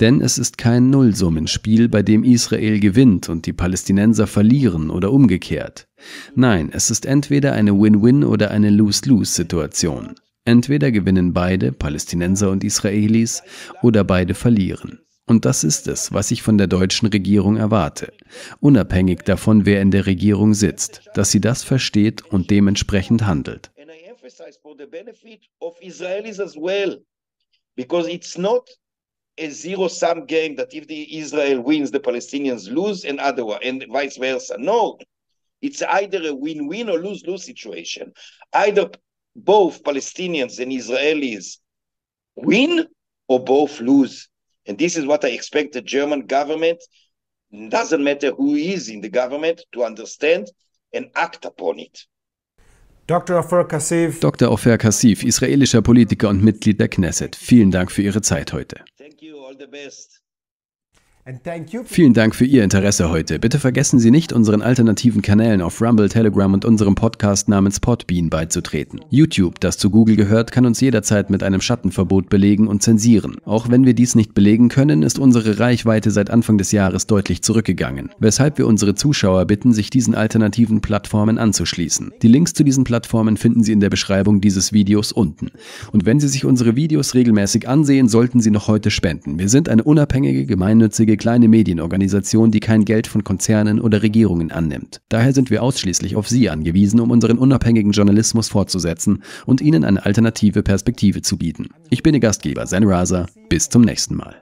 Denn es ist kein Nullsummenspiel, bei dem Israel gewinnt und die Palästinenser verlieren oder umgekehrt. Nein, es ist entweder eine Win-Win oder eine Lose-Lose-Situation. Entweder gewinnen beide, Palästinenser und Israelis, oder beide verlieren. Und das ist es, was ich von der deutschen Regierung erwarte, unabhängig davon, wer in der Regierung sitzt, dass sie das versteht und dementsprechend handelt. Because it's not a zero-sum game that if the Israel wins, the Palestinians lose, and other and vice versa. No, it's either a win-win or lose-lose situation. Either both Palestinians and Israelis win or both lose. And this is what I expect the German government, doesn't matter who is in the government, to understand and act upon it. Dr. Ofer Kassif. Dr. Ofer Kassif, israelischer Politiker und Mitglied der Knesset. Vielen Dank für Ihre Zeit heute. Thank you, all the best. Vielen Dank für Ihr Interesse heute. Bitte vergessen Sie nicht, unseren alternativen Kanälen auf Rumble, Telegram und unserem Podcast namens Podbean beizutreten. YouTube, das zu Google gehört, kann uns jederzeit mit einem Schattenverbot belegen und zensieren. Auch wenn wir dies nicht belegen können, ist unsere Reichweite seit Anfang des Jahres deutlich zurückgegangen, weshalb wir unsere Zuschauer bitten, sich diesen alternativen Plattformen anzuschließen. Die Links zu diesen Plattformen finden Sie in der Beschreibung dieses Videos unten. Und wenn Sie sich unsere Videos regelmäßig ansehen, sollten Sie noch heute spenden. Wir sind eine unabhängige, gemeinnützige einzige kleine Medienorganisation, die kein Geld von Konzernen oder Regierungen annimmt. Daher sind wir ausschließlich auf Sie angewiesen, um unseren unabhängigen Journalismus fortzusetzen und Ihnen eine alternative Perspektive zu bieten. Ich bin Ihr Gastgeber, Zen Raza. Bis zum nächsten Mal.